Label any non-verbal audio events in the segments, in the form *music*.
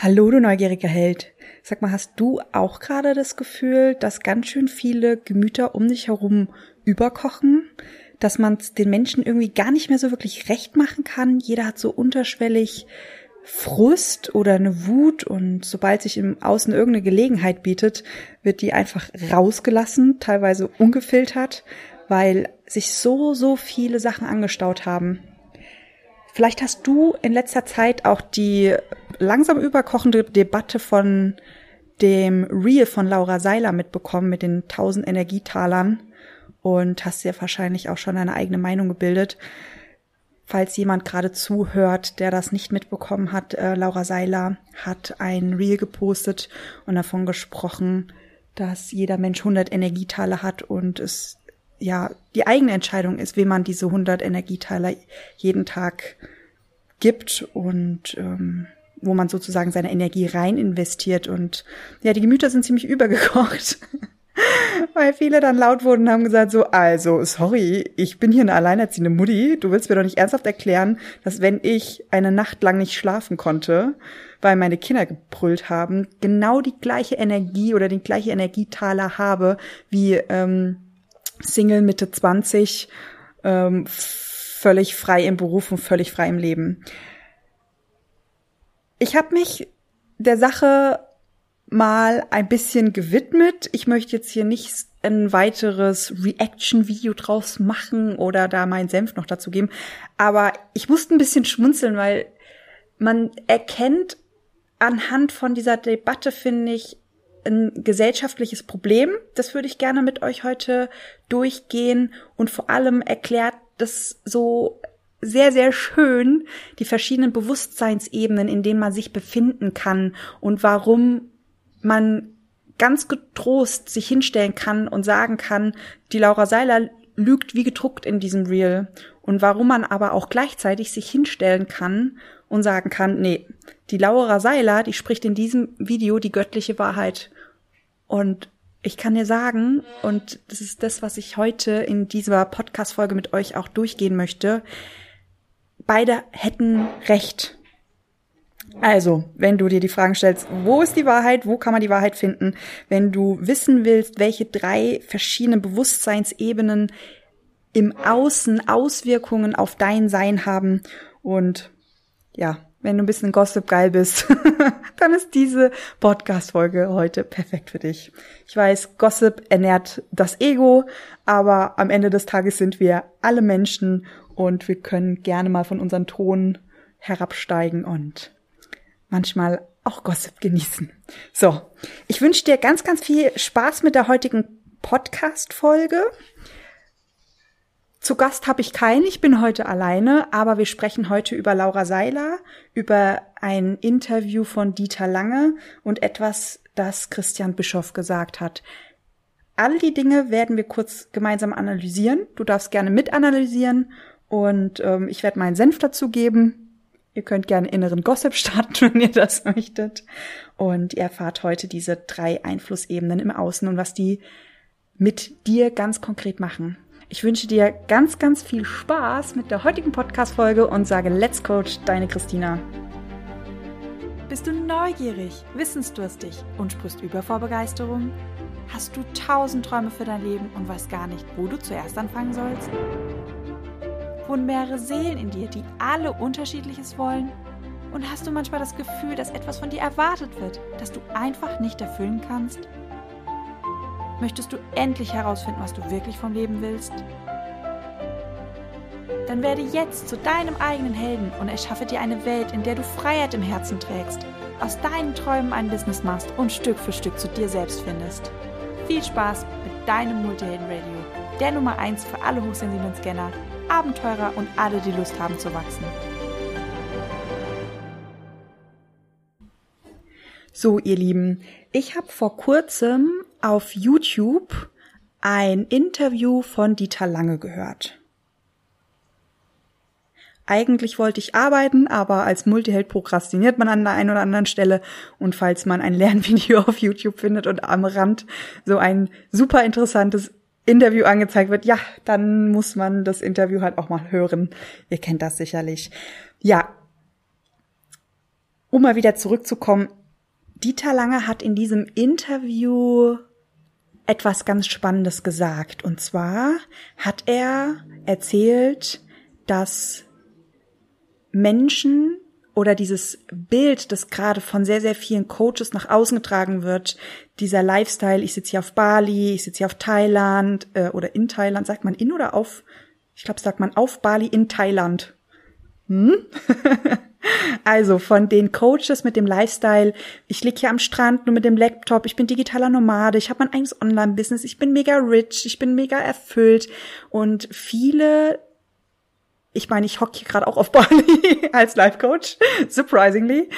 Hallo, du neugieriger Held. Sag mal, hast du auch gerade das Gefühl, dass ganz schön viele Gemüter um dich herum überkochen? Dass man den Menschen irgendwie gar nicht mehr so wirklich recht machen kann? Jeder hat so unterschwellig Frust oder eine Wut und sobald sich im Außen irgendeine Gelegenheit bietet, wird die einfach rausgelassen, teilweise ungefiltert, weil sich so, so viele Sachen angestaut haben. Vielleicht hast du in letzter Zeit auch die langsam überkochende Debatte von dem Reel von Laura Seiler mitbekommen mit den 1000 Energietalern und hast dir wahrscheinlich auch schon eine eigene Meinung gebildet. Falls jemand gerade zuhört, der das nicht mitbekommen hat, äh, Laura Seiler hat ein Reel gepostet und davon gesprochen, dass jeder Mensch 100 Energietaler hat und es ja die eigene Entscheidung ist, wem man diese 100 Energieteiler jeden Tag gibt und ähm, wo man sozusagen seine Energie rein investiert. Und ja, die Gemüter sind ziemlich *laughs* übergekocht. Weil viele dann laut wurden und haben gesagt so, also, sorry, ich bin hier eine alleinerziehende Mutti. Du willst mir doch nicht ernsthaft erklären, dass wenn ich eine Nacht lang nicht schlafen konnte, weil meine Kinder gebrüllt haben, genau die gleiche Energie oder den gleiche Energietaler habe wie ähm, Single Mitte 20, ähm, völlig frei im Beruf und völlig frei im Leben. Ich habe mich der Sache mal ein bisschen gewidmet. Ich möchte jetzt hier nicht ein weiteres Reaction-Video draus machen oder da meinen Senf noch dazu geben. Aber ich musste ein bisschen schmunzeln, weil man erkennt anhand von dieser Debatte, finde ich, ein gesellschaftliches Problem. Das würde ich gerne mit euch heute durchgehen und vor allem erklärt das so sehr, sehr schön, die verschiedenen Bewusstseinsebenen, in denen man sich befinden kann und warum man ganz getrost sich hinstellen kann und sagen kann, die Laura Seiler lügt wie gedruckt in diesem Reel. Und warum man aber auch gleichzeitig sich hinstellen kann und sagen kann, nee, die Laura Seiler, die spricht in diesem Video die göttliche Wahrheit. Und ich kann dir sagen, und das ist das, was ich heute in dieser Podcast-Folge mit euch auch durchgehen möchte, beide hätten recht. Also, wenn du dir die Fragen stellst, wo ist die Wahrheit, wo kann man die Wahrheit finden, wenn du wissen willst, welche drei verschiedenen Bewusstseinsebenen im Außen Auswirkungen auf dein Sein haben und ja, wenn du ein bisschen Gossip geil bist, *laughs* dann ist diese Podcast-Folge heute perfekt für dich. Ich weiß, Gossip ernährt das Ego, aber am Ende des Tages sind wir alle Menschen und wir können gerne mal von unseren Ton herabsteigen und manchmal auch Gossip genießen. So, ich wünsche dir ganz, ganz viel Spaß mit der heutigen Podcast-Folge. Zu Gast habe ich keinen, ich bin heute alleine, aber wir sprechen heute über Laura Seiler, über ein Interview von Dieter Lange und etwas, das Christian Bischoff gesagt hat. All die Dinge werden wir kurz gemeinsam analysieren. Du darfst gerne mitanalysieren und ähm, ich werde meinen Senf dazu geben. Ihr könnt gerne inneren Gossip *laughs* starten, wenn ihr das möchtet. Und ihr erfahrt heute diese drei Einflussebenen im Außen und was die mit dir ganz konkret machen. Ich wünsche dir ganz, ganz viel Spaß mit der heutigen Podcast-Folge und sage Let's Coach, deine Christina. Bist du neugierig, wissensdurstig und sprichst über vor Begeisterung? Hast du tausend Träume für dein Leben und weißt gar nicht, wo du zuerst anfangen sollst? Wohnen mehrere Seelen in dir, die alle unterschiedliches wollen? Und hast du manchmal das Gefühl, dass etwas von dir erwartet wird, das du einfach nicht erfüllen kannst? Möchtest du endlich herausfinden, was du wirklich vom Leben willst? Dann werde jetzt zu deinem eigenen Helden und erschaffe dir eine Welt, in der du Freiheit im Herzen trägst, aus deinen Träumen ein Business machst und Stück für Stück zu dir selbst findest. Viel Spaß mit deinem Multihelden Radio, der Nummer 1 für alle hochsensiblen Scanner, Abenteurer und alle, die Lust haben zu wachsen. So, ihr Lieben, ich habe vor kurzem auf YouTube ein Interview von Dieter Lange gehört. Eigentlich wollte ich arbeiten, aber als Multiheld prokrastiniert man an der einen oder anderen Stelle. Und falls man ein Lernvideo *laughs* auf YouTube findet und am Rand so ein super interessantes Interview angezeigt wird, ja, dann muss man das Interview halt auch mal hören. Ihr kennt das sicherlich. Ja, um mal wieder zurückzukommen, Dieter Lange hat in diesem Interview etwas ganz Spannendes gesagt. Und zwar hat er erzählt, dass Menschen oder dieses Bild, das gerade von sehr, sehr vielen Coaches nach außen getragen wird, dieser Lifestyle, ich sitze hier auf Bali, ich sitze hier auf Thailand äh, oder in Thailand, sagt man in oder auf, ich glaube, sagt man auf Bali in Thailand. Hm? *laughs* also von den Coaches mit dem Lifestyle, ich lieg hier am Strand nur mit dem Laptop, ich bin digitaler Nomade, ich habe mein eigenes Online-Business, ich bin mega rich, ich bin mega erfüllt. Und viele ich meine, ich hocke hier gerade auch auf *laughs* Bali als Life Coach, surprisingly.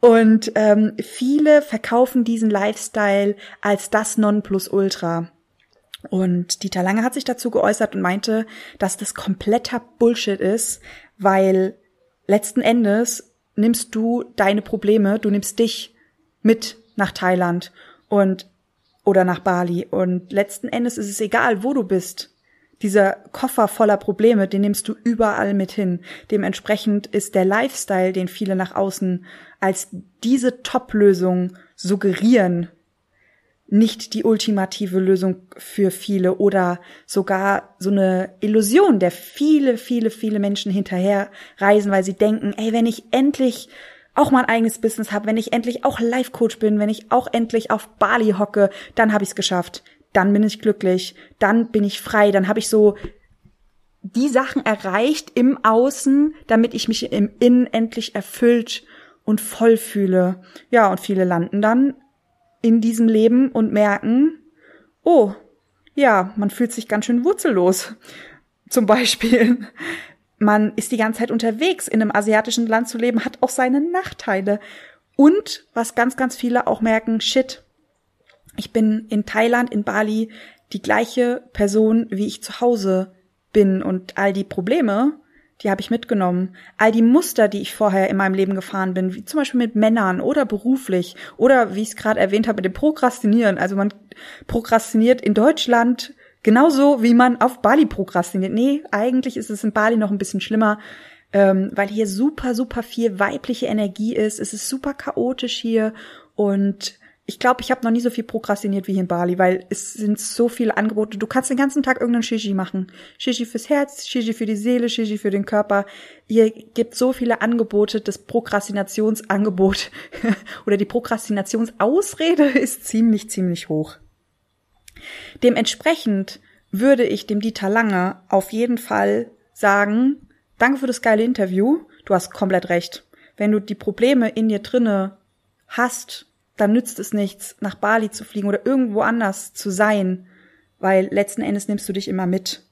Und ähm, viele verkaufen diesen Lifestyle als das Nonplusultra. Und Dieter Lange hat sich dazu geäußert und meinte, dass das kompletter Bullshit ist, weil letzten Endes nimmst du deine Probleme, du nimmst dich mit nach Thailand und oder nach Bali und letzten Endes ist es egal, wo du bist. Dieser Koffer voller Probleme, den nimmst du überall mit hin. Dementsprechend ist der Lifestyle, den viele nach außen als diese Top-Lösung suggerieren, nicht die ultimative Lösung für viele oder sogar so eine Illusion, der viele, viele, viele Menschen hinterher reisen, weil sie denken, ey, wenn ich endlich auch mein eigenes Business habe, wenn ich endlich auch Life Coach bin, wenn ich auch endlich auf Bali hocke, dann habe ich es geschafft. Dann bin ich glücklich, dann bin ich frei, dann habe ich so die Sachen erreicht im Außen, damit ich mich im Innen endlich erfüllt und voll fühle. Ja, und viele landen dann in diesem Leben und merken, oh, ja, man fühlt sich ganz schön wurzellos. *laughs* Zum Beispiel, man ist die ganze Zeit unterwegs. In einem asiatischen Land zu leben, hat auch seine Nachteile. Und was ganz, ganz viele auch merken, shit, ich bin in Thailand, in Bali die gleiche Person, wie ich zu Hause bin und all die Probleme, die habe ich mitgenommen. All die Muster, die ich vorher in meinem Leben gefahren bin, wie zum Beispiel mit Männern oder beruflich oder wie ich es gerade erwähnt habe, mit dem Prokrastinieren. Also man prokrastiniert in Deutschland genauso, wie man auf Bali prokrastiniert. Nee, eigentlich ist es in Bali noch ein bisschen schlimmer, ähm, weil hier super, super viel weibliche Energie ist. Es ist super chaotisch hier und ich glaube, ich habe noch nie so viel prokrastiniert wie hier in Bali, weil es sind so viele Angebote. Du kannst den ganzen Tag irgendeinen Shishi machen. Shishi fürs Herz, Shishi für die Seele, Shishi für den Körper. Hier gibt so viele Angebote. Das Prokrastinationsangebot *laughs* oder die Prokrastinationsausrede *laughs* ist ziemlich, ziemlich hoch. Dementsprechend würde ich dem Dieter Lange auf jeden Fall sagen, danke für das geile Interview. Du hast komplett recht. Wenn du die Probleme in dir drinne hast, dann nützt es nichts, nach Bali zu fliegen oder irgendwo anders zu sein, weil letzten Endes nimmst du dich immer mit.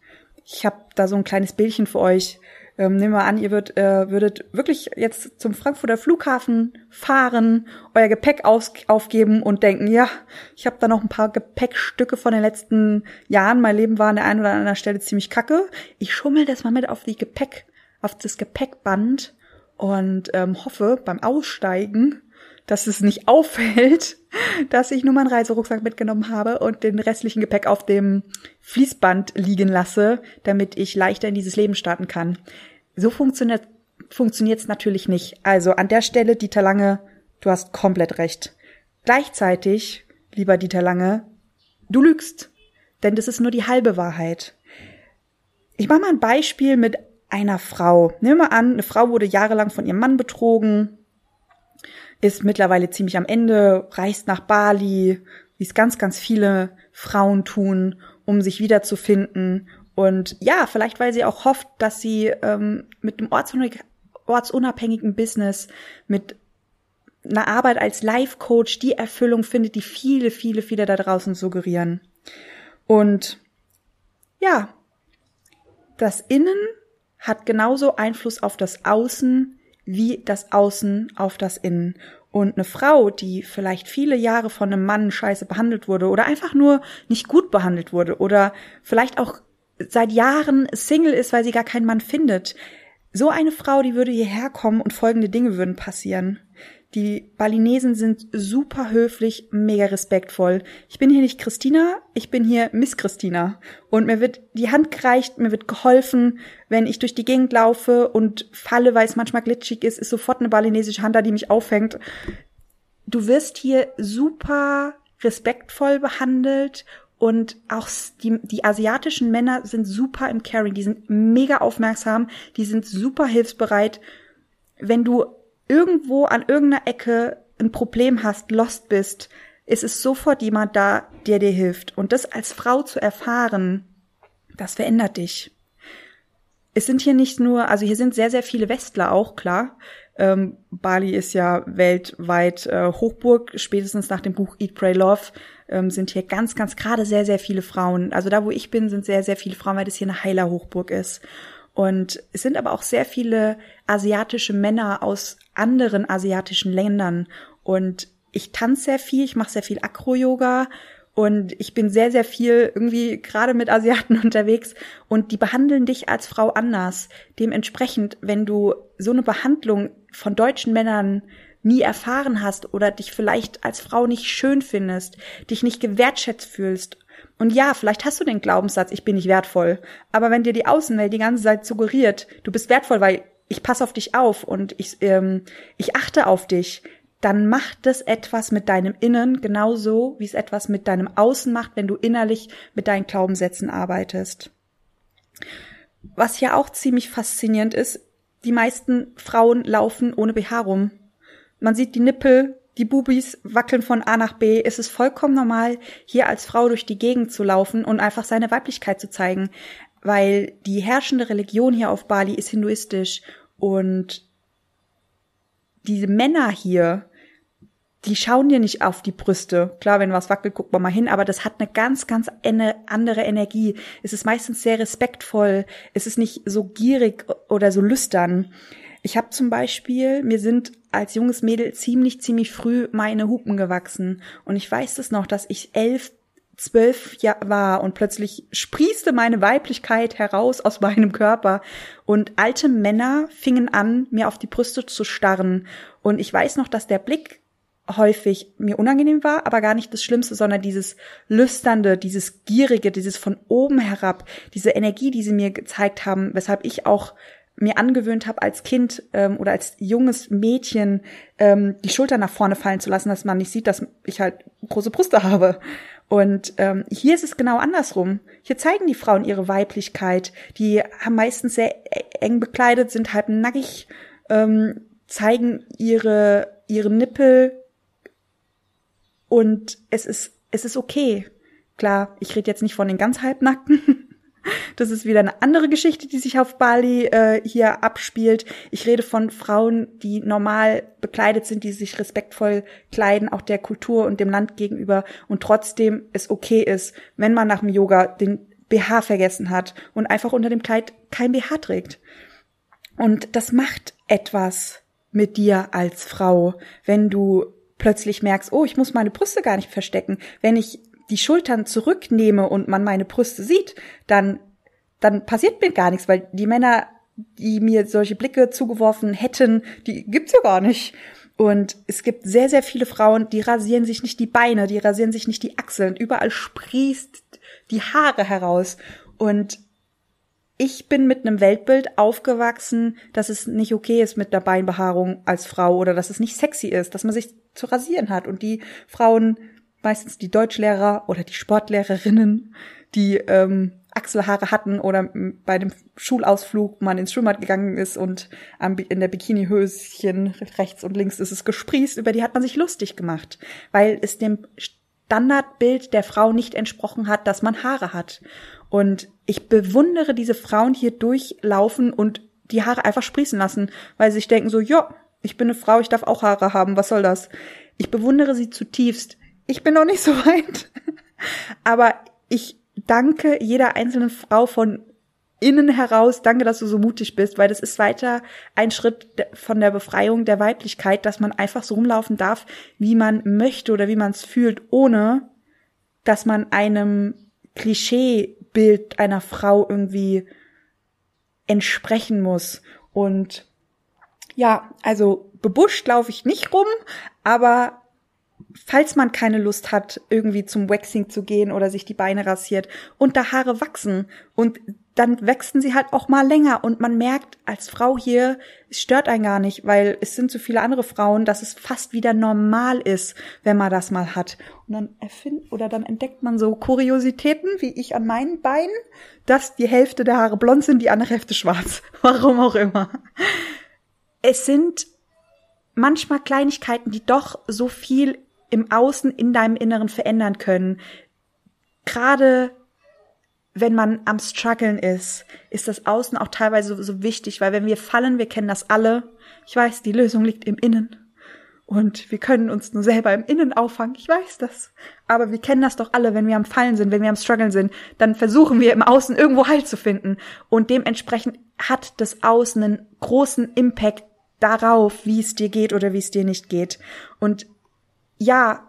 Ich habe da so ein kleines Bildchen für euch. Ähm, nehmen wir an, ihr würd, äh, würdet wirklich jetzt zum Frankfurter Flughafen fahren, euer Gepäck aus, aufgeben und denken, ja, ich habe da noch ein paar Gepäckstücke von den letzten Jahren. Mein Leben war an der einen oder anderen Stelle ziemlich kacke. Ich schummel das mal mit auf die Gepäck, auf das Gepäckband und ähm, hoffe beim Aussteigen, dass es nicht *laughs* auffällt, dass ich nur meinen Reiserucksack mitgenommen habe und den restlichen Gepäck auf dem Fließband liegen lasse, damit ich leichter in dieses Leben starten kann. So funktioniert funktioniert's natürlich nicht. Also an der Stelle, Dieter Lange, du hast komplett recht. Gleichzeitig, lieber Dieter Lange, du lügst, denn das ist nur die halbe Wahrheit. Ich mache mal ein Beispiel mit einer Frau. Nehmen wir an, eine Frau wurde jahrelang von ihrem Mann betrogen, ist mittlerweile ziemlich am Ende, reist nach Bali, wie es ganz, ganz viele Frauen tun, um sich wiederzufinden. Und ja, vielleicht weil sie auch hofft, dass sie ähm, mit einem ortsunabhängigen Business, mit einer Arbeit als Life Coach die Erfüllung findet, die viele, viele, viele da draußen suggerieren. Und ja, das Innen hat genauso Einfluss auf das Außen wie das Außen auf das Innen. Und eine Frau, die vielleicht viele Jahre von einem Mann scheiße behandelt wurde oder einfach nur nicht gut behandelt wurde oder vielleicht auch seit Jahren Single ist, weil sie gar keinen Mann findet. So eine Frau, die würde hierher kommen und folgende Dinge würden passieren. Die Balinesen sind super höflich, mega respektvoll. Ich bin hier nicht Christina, ich bin hier Miss Christina. Und mir wird die Hand gereicht, mir wird geholfen. Wenn ich durch die Gegend laufe und falle, weil es manchmal glitschig ist, ist sofort eine balinesische Hand da, die mich auffängt. Du wirst hier super respektvoll behandelt und auch die, die asiatischen Männer sind super im Caring, die sind mega aufmerksam, die sind super hilfsbereit. Wenn du irgendwo an irgendeiner Ecke ein Problem hast, lost bist, ist es sofort jemand da, der dir hilft. Und das als Frau zu erfahren, das verändert dich. Es sind hier nicht nur, also hier sind sehr, sehr viele Westler auch, klar. Ähm, Bali ist ja weltweit äh, Hochburg. Spätestens nach dem Buch Eat, Pray, Love ähm, sind hier ganz, ganz gerade sehr, sehr viele Frauen. Also da, wo ich bin, sind sehr, sehr viele Frauen, weil das hier eine heiler Hochburg ist. Und es sind aber auch sehr viele asiatische Männer aus anderen asiatischen Ländern. Und ich tanze sehr viel, ich mache sehr viel Acro-Yoga und ich bin sehr, sehr viel irgendwie gerade mit Asiaten *laughs* unterwegs und die behandeln dich als Frau anders. Dementsprechend, wenn du so eine Behandlung von deutschen Männern nie erfahren hast oder dich vielleicht als Frau nicht schön findest, dich nicht gewertschätzt fühlst. Und ja, vielleicht hast du den Glaubenssatz, ich bin nicht wertvoll. Aber wenn dir die Außenwelt die ganze Zeit suggeriert, du bist wertvoll, weil ich passe auf dich auf und ich, ähm, ich achte auf dich, dann macht es etwas mit deinem Innen genauso, wie es etwas mit deinem Außen macht, wenn du innerlich mit deinen Glaubenssätzen arbeitest. Was ja auch ziemlich faszinierend ist, die meisten Frauen laufen ohne BH rum. Man sieht die Nippel, die Bubis wackeln von A nach B. Es ist vollkommen normal, hier als Frau durch die Gegend zu laufen und einfach seine Weiblichkeit zu zeigen, weil die herrschende Religion hier auf Bali ist hinduistisch und diese Männer hier, die schauen dir nicht auf die Brüste. Klar, wenn was wackelt, guckt man mal hin, aber das hat eine ganz, ganz andere Energie. Es ist meistens sehr respektvoll. Es ist nicht so gierig oder so lüstern. Ich habe zum Beispiel, mir sind als junges Mädel ziemlich, ziemlich früh meine Hupen gewachsen. Und ich weiß es noch, dass ich elf, zwölf war und plötzlich sprießte meine Weiblichkeit heraus aus meinem Körper und alte Männer fingen an, mir auf die Brüste zu starren. Und ich weiß noch, dass der Blick häufig mir unangenehm war, aber gar nicht das Schlimmste, sondern dieses lüsternde, dieses gierige, dieses von oben herab, diese Energie, die sie mir gezeigt haben, weshalb ich auch mir angewöhnt habe, als Kind ähm, oder als junges Mädchen ähm, die Schulter nach vorne fallen zu lassen, dass man nicht sieht, dass ich halt große Brüste habe. Und ähm, hier ist es genau andersrum. Hier zeigen die Frauen ihre Weiblichkeit. Die haben meistens sehr e-, eng bekleidet, sind halb nackig, ähm, zeigen ihre ihre Nippel und es ist es ist okay. Klar, ich rede jetzt nicht von den ganz halbnackten, das ist wieder eine andere Geschichte, die sich auf Bali äh, hier abspielt. Ich rede von Frauen, die normal bekleidet sind, die sich respektvoll kleiden, auch der Kultur und dem Land gegenüber und trotzdem es okay ist, wenn man nach dem Yoga den BH vergessen hat und einfach unter dem Kleid kein BH trägt. Und das macht etwas mit dir als Frau, wenn du plötzlich merkst, oh, ich muss meine Brüste gar nicht verstecken. Wenn ich die Schultern zurücknehme und man meine Brüste sieht, dann, dann passiert mir gar nichts, weil die Männer, die mir solche Blicke zugeworfen hätten, die gibt's ja gar nicht. Und es gibt sehr, sehr viele Frauen, die rasieren sich nicht die Beine, die rasieren sich nicht die Achseln. Überall sprießt die Haare heraus. Und ich bin mit einem Weltbild aufgewachsen, dass es nicht okay ist mit der Beinbehaarung als Frau oder dass es nicht sexy ist, dass man sich zu rasieren hat. Und die Frauen meistens die Deutschlehrer oder die Sportlehrerinnen, die ähm, Achselhaare hatten oder bei dem Schulausflug man ins Schwimmbad gegangen ist und in der Bikinihöschen rechts und links ist es gesprießt, über die hat man sich lustig gemacht, weil es dem Standardbild der Frau nicht entsprochen hat, dass man Haare hat. Und ich bewundere diese Frauen hier durchlaufen und die Haare einfach sprießen lassen, weil sie sich denken so, ja, ich bin eine Frau, ich darf auch Haare haben, was soll das? Ich bewundere sie zutiefst. Ich bin noch nicht so weit. Aber ich danke jeder einzelnen Frau von innen heraus, danke, dass du so mutig bist, weil das ist weiter ein Schritt von der Befreiung der Weiblichkeit, dass man einfach so rumlaufen darf, wie man möchte oder wie man es fühlt, ohne dass man einem Klischeebild einer Frau irgendwie entsprechen muss. Und Ja, also bebuscht laufe ich nicht rum, aber falls man keine Lust hat, irgendwie zum Waxing zu gehen oder sich die Beine rasiert und da Haare wachsen und dann wachsen sie halt auch mal länger und man merkt als Frau hier, es stört einen gar nicht, weil es sind so viele andere Frauen, dass es fast wieder normal ist, wenn man das mal hat. Und dann erfindet oder dann entdeckt man so Kuriositäten, wie ich an meinen Beinen, dass die Hälfte der Haare blond sind, die andere Hälfte schwarz. *laughs* Warum auch immer. Es sind manchmal Kleinigkeiten, die doch so viel im Außen in deinem Inneren verändern können. Gerade wenn man am struggeln ist, ist das Außen auch teilweise so, so, wichtig, weil wenn wir fallen, wir kennen das alle. Ich weiß, die Lösung liegt im Innen. Und wir können uns nur selber im Innen auffangen. Ich weiß das. Aber wir kennen das doch alle, wenn wir am Fallen sind, wenn wir am struggeln sind, dann versuchen wir im Außen irgendwo Halt zu finden. Und dementsprechend hat das Außen einen großen Impact darauf, wie es dir geht oder wie es dir nicht geht. Und ja,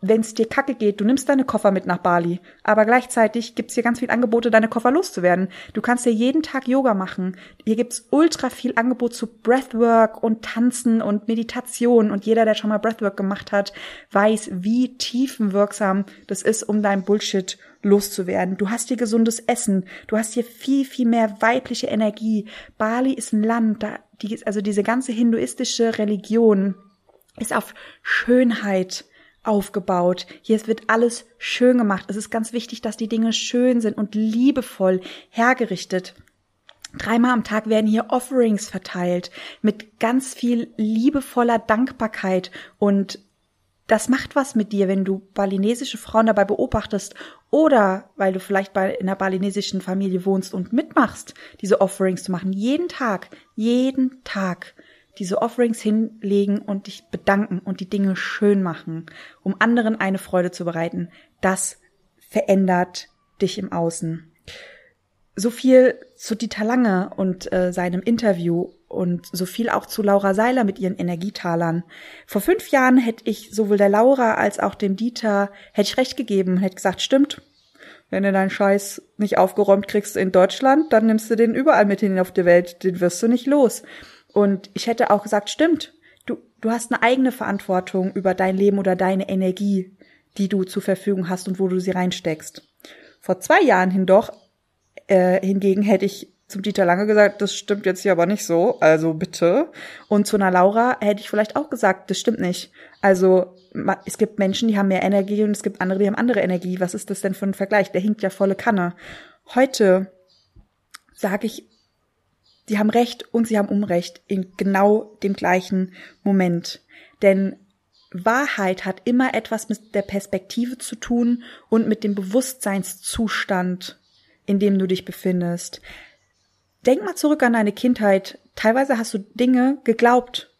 wenn es dir kacke geht, du nimmst deine Koffer mit nach Bali, aber gleichzeitig gibt's hier ganz viel Angebote, deine Koffer loszuwerden. Du kannst dir jeden Tag Yoga machen. Hier gibt's ultra viel Angebot zu Breathwork und Tanzen und Meditation und jeder, der schon mal Breathwork gemacht hat, weiß, wie tiefenwirksam das ist, um dein Bullshit loszuwerden. Du hast hier gesundes Essen, du hast hier viel, viel mehr weibliche Energie. Bali ist ein Land, da, die, also diese ganze hinduistische Religion ist auf Schönheit aufgebaut. Hier wird alles schön gemacht. Es ist ganz wichtig, dass die Dinge schön sind und liebevoll hergerichtet. Dreimal am Tag werden hier Offerings verteilt mit ganz viel liebevoller Dankbarkeit und das macht was mit dir, wenn du balinesische Frauen dabei beobachtest oder weil du vielleicht bei in einer balinesischen Familie wohnst und mitmachst, diese Offerings zu machen. Jeden Tag, jeden Tag diese Offerings hinlegen und dich bedanken und die Dinge schön machen, um anderen eine Freude zu bereiten, das verändert dich im Außen. So viel zu Dieter Lange und äh, seinem Interview und so viel auch zu Laura Seiler mit ihren Energietalern. Vor fünf Jahren hätte ich sowohl der Laura als auch dem Dieter hätte ich recht gegeben, hätte gesagt, stimmt. Wenn du deinen Scheiß nicht aufgeräumt kriegst in Deutschland, dann nimmst du den überall mit hin auf die Welt, den wirst du nicht los. Und ich hätte auch gesagt, stimmt, du, du hast eine eigene Verantwortung über dein Leben oder deine Energie, die du zur Verfügung hast und wo du sie reinsteckst. Vor zwei Jahren hindoch, äh, hingegen hätte ich zum Dieter Lange gesagt, das stimmt jetzt hier aber nicht so, also bitte. Und zu einer Laura hätte ich vielleicht auch gesagt, das stimmt nicht. Also es gibt Menschen, die haben mehr Energie und es gibt andere, die haben andere Energie. Was ist das denn für ein Vergleich? Der hinkt ja volle Kanne. Heute sage ich sie haben Recht und sie haben Unrecht in genau dem gleichen Moment. Denn Wahrheit hat immer etwas mit der Perspektive zu tun und mit dem Bewusstseinszustand, in dem du dich befindest. Denk mal zurück an deine Kindheit. Teilweise hast du Dinge geglaubt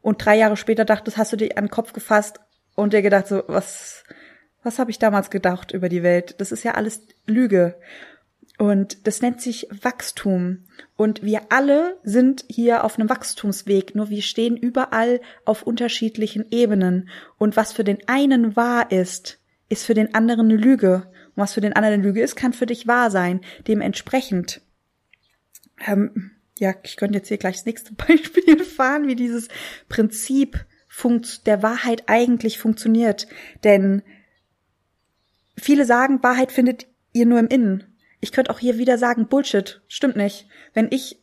und drei Jahre später dachtest, hast du dich an den Kopf gefasst und dir gedacht so, was, was habe ich damals gedacht über die Welt? Das ist ja alles Lüge. Und das nennt sich Wachstum. Und wir alle sind hier auf einem Wachstumsweg, nur wir stehen überall auf unterschiedlichen Ebenen. Und was für den einen wahr ist, ist für den anderen eine Lüge. Und was für den anderen eine Lüge ist, kann für dich wahr sein. Dementsprechend, ähm, ja, ich könnte jetzt hier gleich das nächste *laughs* Beispiel fahren, wie dieses Prinzip der Wahrheit eigentlich funktioniert. Denn viele sagen, Wahrheit findet ihr nur im Innen. Ich könnte auch hier wieder sagen, Bullshit, stimmt nicht. Wenn ich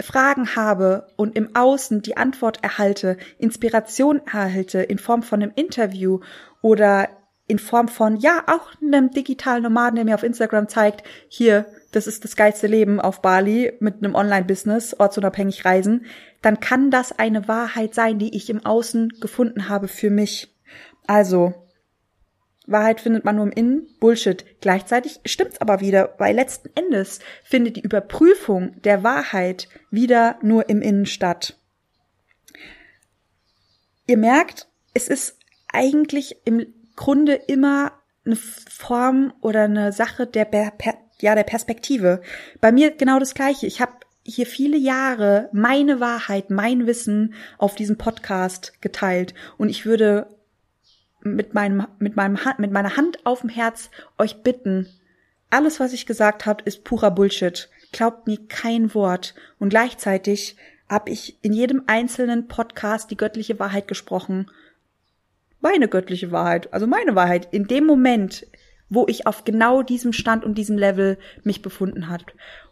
Fragen habe und im Außen die Antwort erhalte, Inspiration erhalte in Form von einem Interview oder in Form von, ja, auch einem digitalen Nomaden, der mir auf Instagram zeigt, hier, das ist das geilste Leben auf Bali mit einem Online-Business, ortsunabhängig reisen, dann kann das eine Wahrheit sein, die ich im Außen gefunden habe für mich. Also, Wahrheit findet man nur im Innen, Bullshit. Gleichzeitig stimmt's aber wieder, weil letzten Endes findet die Überprüfung der Wahrheit wieder nur im Innen statt. Ihr merkt, es ist eigentlich im Grunde immer eine Form oder eine Sache der, per, ja, der Perspektive. Bei mir genau das Gleiche. Ich habe hier viele Jahre meine Wahrheit, mein Wissen auf diesem Podcast geteilt und ich würde mit meinem, mit meinem, mit meiner Hand auf dem Herz euch bitten, alles, was ich gesagt habe, ist purer Bullshit. Glaubt mir kein Wort. Und gleichzeitig habe ich in jedem einzelnen Podcast die göttliche Wahrheit gesprochen. Meine göttliche Wahrheit, also meine Wahrheit, in dem Moment, wo ich auf genau diesem Stand und diesem Level mich befunden hat.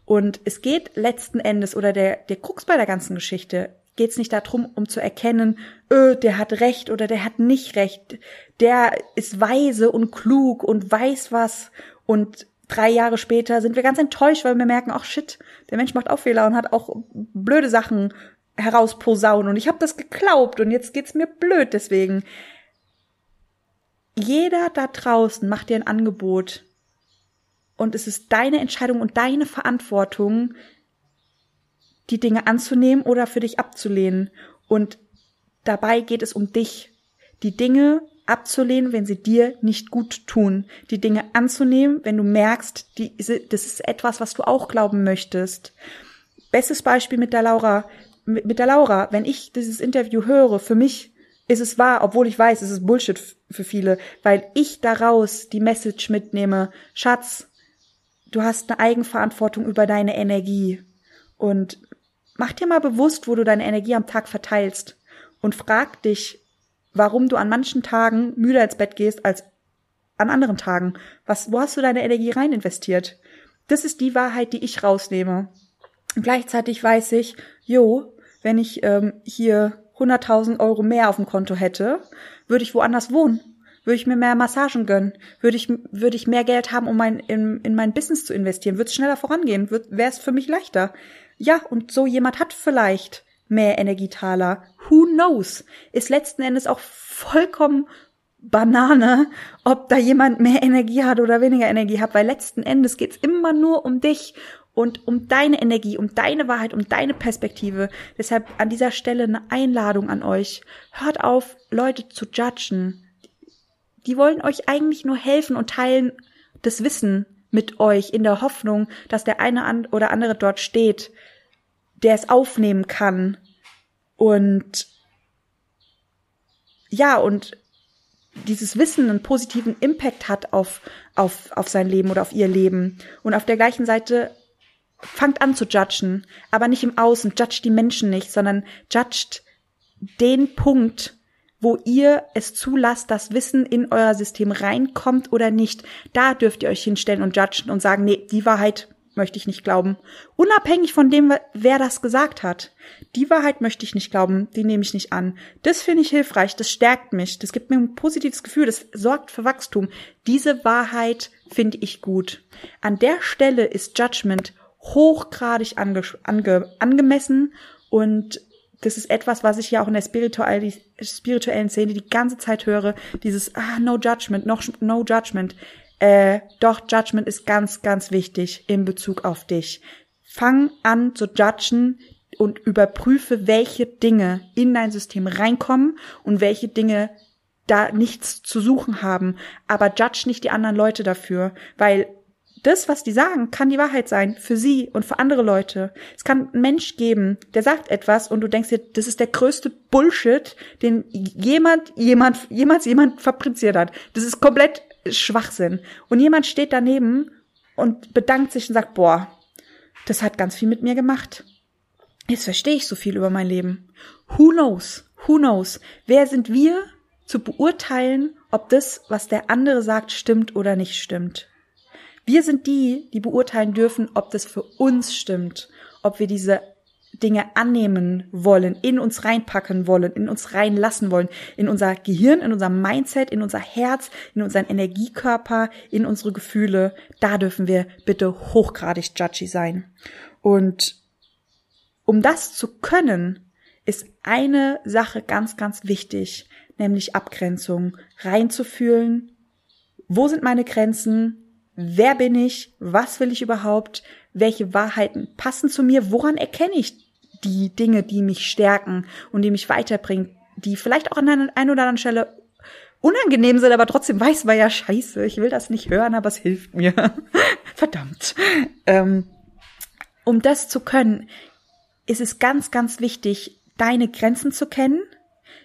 Und es geht letzten Endes, oder der, der Krux bei der ganzen Geschichte, geht es nicht darum, um zu erkennen, öh, der hat recht oder der hat nicht recht, der ist weise und klug und weiß was. Und drei Jahre später sind wir ganz enttäuscht, weil wir merken, ach shit, der Mensch macht auch Fehler und hat auch blöde Sachen herausposaunen und ich habe das geglaubt und jetzt geht's mir blöd deswegen. Jeder da draußen macht dir ein Angebot. Und es ist deine Entscheidung und deine Verantwortung, die Dinge anzunehmen oder für dich abzulehnen. Und dabei geht es um dich, die Dinge abzulehnen, wenn sie dir nicht gut tun, die Dinge anzunehmen, wenn du merkst, die, das ist etwas, was du auch glauben möchtest. Bestes Beispiel mit der Laura, mit der Laura, wenn ich dieses Interview höre, für mich ist es wahr, obwohl ich weiß, es ist Bullshit für viele, weil ich daraus die Message mitnehme, Schatz, du hast eine Eigenverantwortung über deine Energie. Und mach dir mal bewusst, wo du deine Energie am Tag verteilst und frag dich, warum du an manchen Tagen müder ins Bett gehst als an anderen Tagen. Was, wo hast du deine Energie rein investiert? Das ist die Wahrheit, die ich rausnehme. Und gleichzeitig weiß ich, jo, wenn ich ähm, hier 100.000 Euro mehr auf dem Konto hätte, würde ich woanders wohnen. Würde ich mir mehr Massagen gönnen? Würde ich, würde ich mehr Geld haben, um mein, in, in mein Business zu investieren? Würde es schneller vorangehen? Wäre es für mich leichter? Ja, und so jemand hat vielleicht mehr Energietaler. Who knows? Ist letzten Endes auch vollkommen Banane, ob da jemand mehr Energie hat oder weniger Energie hat, weil letzten Endes geht's immer nur um dich und um deine Energie, um deine Wahrheit, um deine Perspektive. Deshalb an dieser Stelle eine Einladung an euch. Hört auf, Leute zu judgen. Die wollen euch eigentlich nur helfen und teilen das Wissen mit euch in der Hoffnung, dass der eine oder andere dort steht, der es aufnehmen kann und ja, und dieses Wissen einen positiven Impact hat auf, auf, auf sein Leben oder auf ihr Leben. Und auf der gleichen Seite fangt an zu judgen, aber nicht im Außen, judgt die Menschen nicht, sondern judgt den Punkt, wo ihr es zulasst, dass Wissen in euer System reinkommt oder nicht. Da dürft ihr euch hinstellen und judgen und sagen, nee, die Wahrheit möchte ich nicht glauben. Unabhängig von dem, wer das gesagt hat. Die Wahrheit möchte ich nicht glauben, die nehme ich nicht an. Das finde ich hilfreich, das stärkt mich, das gibt mir ein positives Gefühl, das sorgt für Wachstum. Diese Wahrheit finde ich gut. An der Stelle ist Judgment hochgradig ange ange angemessen und das ist etwas, was ich ja auch in der spirituellen Szene die ganze Zeit höre. Dieses, ah, no judgment, no, no judgment. Äh, doch, Judgment ist ganz, ganz wichtig in Bezug auf dich. Fang an zu judgen und überprüfe, welche Dinge in dein System reinkommen und welche Dinge da nichts zu suchen haben. Aber judge nicht die anderen Leute dafür, weil das, was die sagen, kann die Wahrheit sein für sie und für andere Leute. Es kann einen Mensch geben, der sagt etwas und du denkst dir, das ist der größte Bullshit, den jemand, jemand, jemals jemand fabriziert hat. Das ist komplett Schwachsinn. Und jemand steht daneben und bedankt sich und sagt, boah, das hat ganz viel mit mir gemacht. Jetzt verstehe ich so viel über mein Leben. Who knows? Who knows? Wer sind wir zu beurteilen, ob das, was der andere sagt, stimmt oder nicht stimmt? Wir sind die, die beurteilen dürfen, ob das für uns stimmt, ob wir diese Dinge annehmen wollen, in uns reinpacken wollen, in uns reinlassen wollen, in unser Gehirn, in unser Mindset, in unser Herz, in unseren Energiekörper, in unsere Gefühle. Da dürfen wir bitte hochgradig judgy sein. Und um das zu können, ist eine Sache ganz, ganz wichtig, nämlich Abgrenzung. Reinzufühlen, wo sind meine Grenzen, wer bin ich, was will ich überhaupt, welche Wahrheiten passen zu mir, woran erkenne ich die Dinge, die mich stärken und die mich weiterbringen, die vielleicht auch an einer ein oder anderen Stelle unangenehm sind, aber trotzdem weiß man ja scheiße, ich will das nicht hören, aber es hilft mir. *laughs* Verdammt. Ähm, um das zu können, ist es ganz, ganz wichtig, deine Grenzen zu kennen.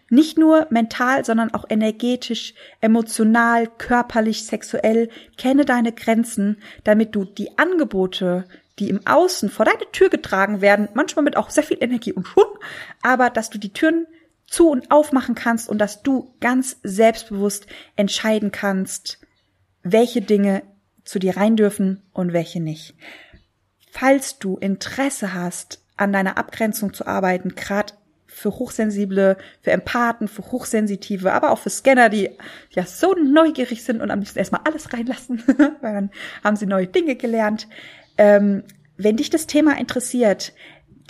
Nicht nur mental, sondern auch energetisch, emotional, körperlich, sexuell. Kenne deine Grenzen, damit du die Angebote, die im Außen vor deine Tür getragen werden, manchmal mit auch sehr viel Energie und Schwung, aber dass du die Türen zu und aufmachen kannst und dass du ganz selbstbewusst entscheiden kannst, welche Dinge zu dir rein dürfen und welche nicht. Falls du Interesse hast, an deiner Abgrenzung zu arbeiten, gerade für Hochsensible, für Empathen, für Hochsensitive, aber auch für Scanner, die ja so neugierig sind und am liebsten erstmal alles reinlassen, *laughs* weil dann haben sie neue Dinge gelernt. Ähm, wenn dich das Thema interessiert,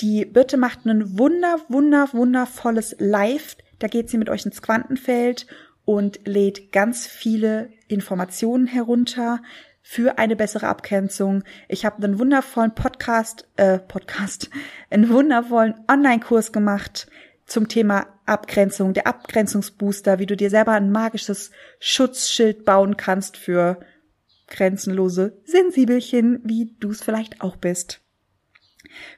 die Birte macht ein wunder, wunder, wundervolles Live. Da geht sie mit euch ins Quantenfeld und lädt ganz viele Informationen herunter für eine bessere Abgrenzung. Ich habe einen wundervollen Podcast, äh, Podcast, *laughs* einen wundervollen Online-Kurs gemacht zum Thema Abgrenzung, der Abgrenzungsbooster, wie du dir selber ein magisches Schutzschild bauen kannst für grenzenlose Sensibelchen, wie du es vielleicht auch bist.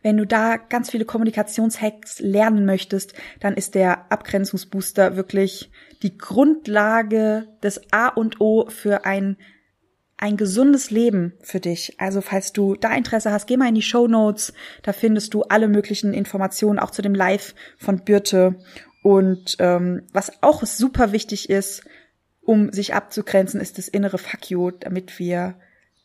Wenn du da ganz viele Kommunikationshacks lernen möchtest, dann ist der Abgrenzungsbooster wirklich die Grundlage des A und O für ein ein gesundes Leben für dich. Also falls du da Interesse hast, geh mal in die Show Notes. Da findest du alle möglichen Informationen auch zu dem Live von Birte. Und ähm, was auch super wichtig ist, um sich abzugrenzen, ist das innere Fuck you, damit wir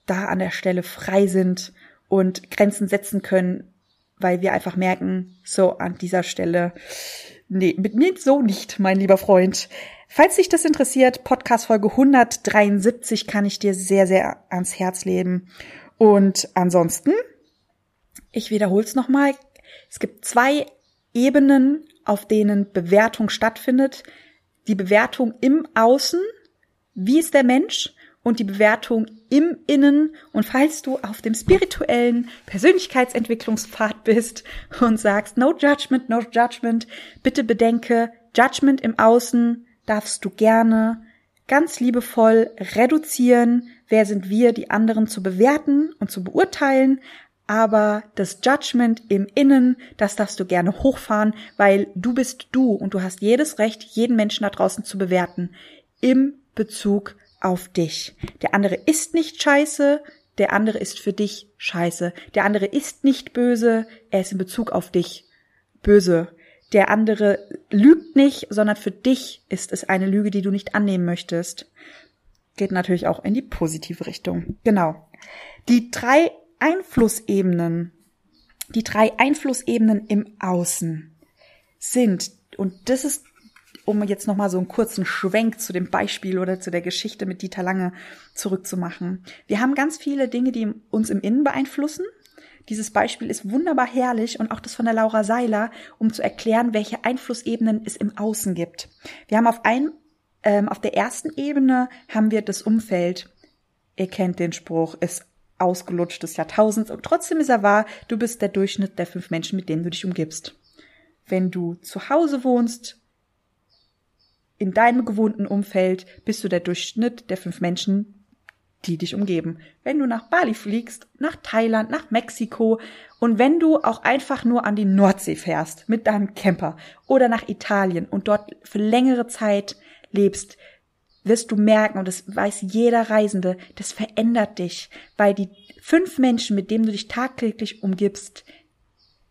da an der Stelle frei sind und Grenzen setzen können, weil wir einfach merken, so an dieser Stelle, nee, mit mir so nicht, mein lieber Freund. Falls dich das interessiert, Podcast Folge 173 kann ich dir sehr, sehr ans Herz legen. Und ansonsten, ich wiederhole es nochmal, es gibt zwei Ebenen, auf denen Bewertung stattfindet. Die Bewertung im Außen, wie ist der Mensch, und die Bewertung im Innen. Und falls du auf dem spirituellen Persönlichkeitsentwicklungspfad bist und sagst, no judgment, no judgment, bitte bedenke, Judgment im Außen darfst du gerne ganz liebevoll reduzieren. Wer sind wir, die anderen zu bewerten und zu beurteilen? Aber das Judgment im Innen, das darfst du gerne hochfahren, weil du bist du und du hast jedes Recht, jeden Menschen da draußen zu bewerten. Im Bezug auf dich. Der andere ist nicht scheiße, der andere ist für dich scheiße. Der andere ist nicht böse, er ist in Bezug auf dich böse. Der andere lügt nicht, sondern für dich ist es eine Lüge, die du nicht annehmen möchtest. Geht natürlich auch in die positive Richtung. Genau. Die drei Einflussebenen, die drei Einflussebenen im Außen sind, und das ist um jetzt nochmal so einen kurzen Schwenk zu dem Beispiel oder zu der Geschichte mit Dieter Lange zurückzumachen. Wir haben ganz viele Dinge, die uns im Innen beeinflussen. Dieses Beispiel ist wunderbar herrlich und auch das von der Laura Seiler, um zu erklären, welche Einflussebenen es im Außen gibt. Wir haben auf ein, ähm, auf der ersten Ebene haben wir das Umfeld. Ihr kennt den Spruch, ist ausgelutscht des Jahrtausends und trotzdem ist er wahr, du bist der Durchschnitt der fünf Menschen, mit denen du dich umgibst. Wenn du zu Hause wohnst, in deinem gewohnten Umfeld bist du der Durchschnitt der fünf Menschen, die dich umgeben. Wenn du nach Bali fliegst, nach Thailand, nach Mexiko und wenn du auch einfach nur an die Nordsee fährst mit deinem Camper oder nach Italien und dort für längere Zeit lebst, wirst du merken, und das weiß jeder Reisende, das verändert dich, weil die fünf Menschen, mit denen du dich tagtäglich umgibst,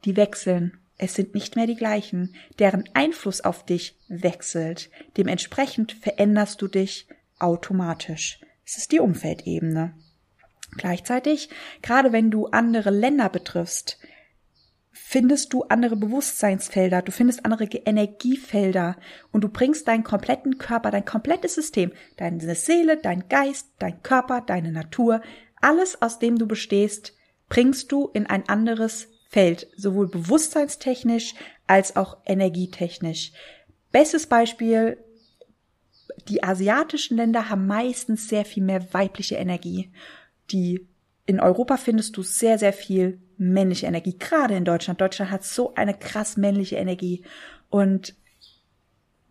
die wechseln es sind nicht mehr die gleichen, deren Einfluss auf dich wechselt. Dementsprechend veränderst du dich automatisch. Es ist die Umfeldebene. Gleichzeitig, gerade wenn du andere Länder betriffst, findest du andere Bewusstseinsfelder, du findest andere Energiefelder und du bringst deinen kompletten Körper, dein komplettes System, deine Seele, dein Geist, dein Körper, deine Natur, alles, aus dem du bestehst, bringst du in ein anderes Feld, sowohl bewusstseinstechnisch als auch energietechnisch. Bestes Beispiel, die asiatischen Länder haben meistens sehr viel mehr weibliche Energie. Die in Europa findest du sehr, sehr viel männliche Energie, gerade in Deutschland. Deutschland hat so eine krass männliche Energie. Und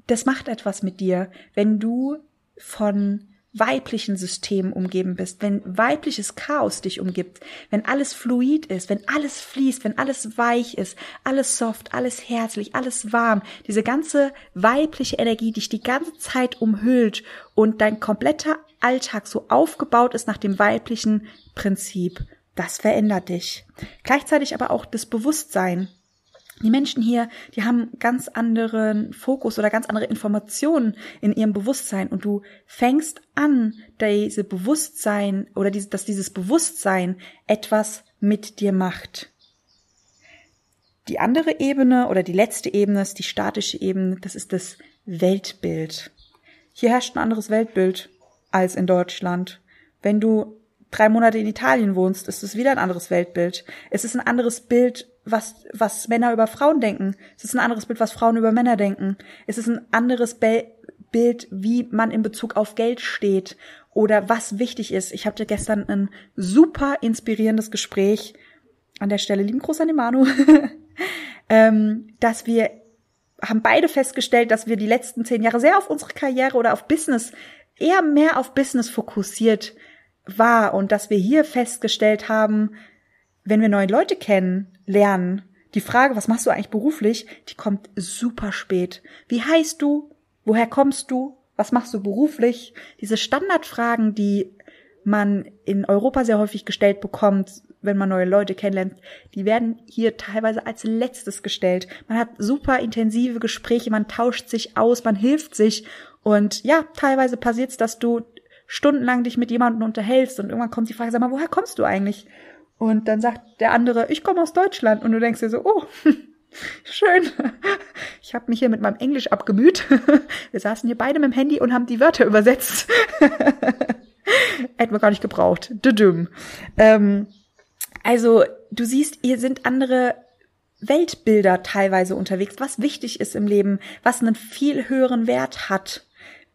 das macht etwas mit dir, wenn du von weiblichen System umgeben bist, wenn weibliches Chaos dich umgibt, wenn alles fluid ist, wenn alles fließt, wenn alles weich ist, alles soft, alles herzlich, alles warm, diese ganze weibliche Energie dich die ganze Zeit umhüllt und dein kompletter Alltag so aufgebaut ist nach dem weiblichen Prinzip, Das verändert dich. Gleichzeitig aber auch das Bewusstsein. Die Menschen hier, die haben ganz anderen Fokus oder ganz andere Informationen in ihrem Bewusstsein und du fängst an, diese Bewusstsein oder diese, dass dieses Bewusstsein etwas mit dir macht. Die andere Ebene oder die letzte Ebene ist die statische Ebene, das ist das Weltbild. Hier herrscht ein anderes Weltbild als in Deutschland. Wenn du drei Monate in Italien wohnst, ist es wieder ein anderes Weltbild. Es ist ein anderes Bild, was, was Männer über Frauen denken. Es ist ein anderes Bild, was Frauen über Männer denken. Es ist ein anderes Be Bild, wie man in Bezug auf Geld steht oder was wichtig ist. Ich hatte gestern ein super inspirierendes Gespräch. An der Stelle lieben Gruß an den Manu. *laughs* ähm, dass wir haben beide festgestellt, dass wir die letzten zehn Jahre sehr auf unsere Karriere oder auf Business, eher mehr auf Business fokussiert war und dass wir hier festgestellt haben, wenn wir neue Leute kennen, lernen, die Frage, was machst du eigentlich beruflich, die kommt super spät. Wie heißt du? Woher kommst du? Was machst du beruflich? Diese Standardfragen, die man in Europa sehr häufig gestellt bekommt, wenn man neue Leute kennenlernt, die werden hier teilweise als letztes gestellt. Man hat super intensive Gespräche, man tauscht sich aus, man hilft sich und ja, teilweise passiert es, dass du stundenlang dich mit jemandem unterhältst und irgendwann kommt die Frage, sag mal, woher kommst du eigentlich? Und dann sagt der andere, ich komme aus Deutschland und du denkst dir so, oh, *laughs* Schön. Ich habe mich hier mit meinem Englisch abgemüht. *laughs* Wir saßen hier beide mit dem Handy und haben die Wörter übersetzt. *laughs* Hätten wir gar nicht gebraucht. Ähm, also du siehst, hier sind andere Weltbilder teilweise unterwegs, was wichtig ist im Leben, was einen viel höheren Wert hat,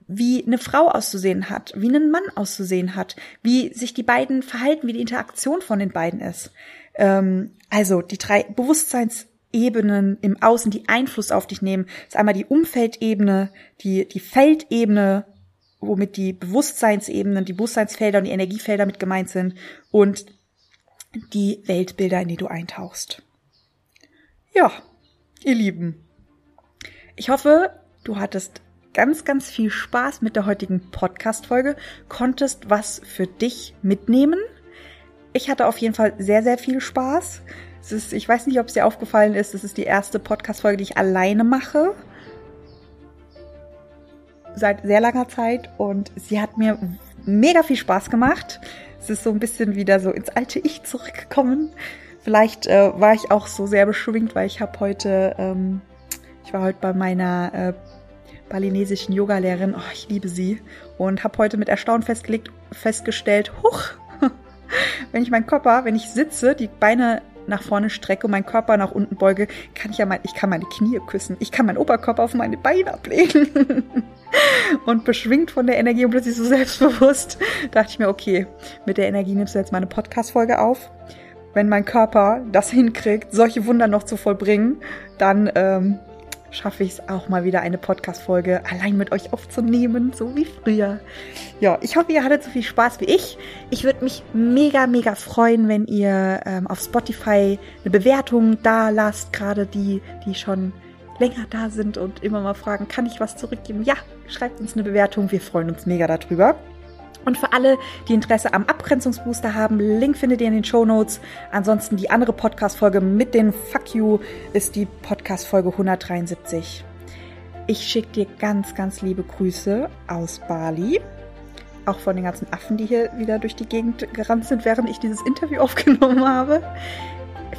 wie eine Frau auszusehen hat, wie ein Mann auszusehen hat, wie sich die beiden verhalten, wie die Interaktion von den beiden ist. Ähm, also die drei Bewusstseinsebenen im Außen, die Einfluss auf dich nehmen, ist einmal die Umfeldebene, die, die Feldebene, womit die Bewusstseinsebenen, die Bewusstseinsfelder und die Energiefelder mit gemeint sind und die Weltbilder, in die du eintauchst. Ja, ihr Lieben. Ich hoffe, du hattest ganz, ganz viel Spaß mit der heutigen Podcast-Folge, konntest was für dich mitnehmen. Ich hatte auf jeden Fall sehr, sehr viel Spaß. Ist, ich weiß nicht, ob es dir aufgefallen ist, es ist die erste Podcast-Folge, die ich alleine mache. Seit sehr langer Zeit und sie hat mir mega viel Spaß gemacht. Es ist so ein bisschen wieder so ins alte Ich zurückgekommen. Vielleicht äh, war ich auch so sehr beschwingt, weil ich habe heute, ähm, ich war heute bei meiner äh, balinesischen Yogalehrerin, oh, ich liebe sie, und habe heute mit Erstaunen festgelegt, festgestellt, huch, *laughs* wenn ich meinen Körper, wenn ich sitze, die Beine nach vorne strecke und meinen Körper nach unten beuge, kann ich ja mein, ich kann meine Knie küssen, ich kann meinen Oberkörper auf meine Beine ablegen. *laughs* und beschwingt von der Energie und plötzlich so selbstbewusst, dachte ich mir, okay, mit der Energie nimmst du jetzt meine Podcast-Folge auf. Wenn mein Körper das hinkriegt, solche Wunder noch zu vollbringen, dann ähm, schaffe ich es auch mal wieder eine Podcast-Folge allein mit euch aufzunehmen, so wie früher. Ja, ich hoffe, ihr hattet so viel Spaß wie ich. Ich würde mich mega, mega freuen, wenn ihr ähm, auf Spotify eine Bewertung da lasst, gerade die, die schon länger da sind und immer mal fragen, kann ich was zurückgeben? Ja, schreibt uns eine Bewertung. Wir freuen uns mega darüber. Und für alle, die Interesse am Abgrenzungsbooster haben, Link findet ihr in den Show Notes. Ansonsten die andere Podcast-Folge mit den Fuck You ist die Podcast-Folge 173. Ich schicke dir ganz, ganz liebe Grüße aus Bali. Auch von den ganzen Affen, die hier wieder durch die Gegend gerannt sind, während ich dieses Interview *laughs* aufgenommen habe.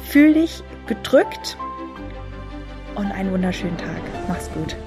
Fühl dich gedrückt und einen wunderschönen Tag. Mach's gut.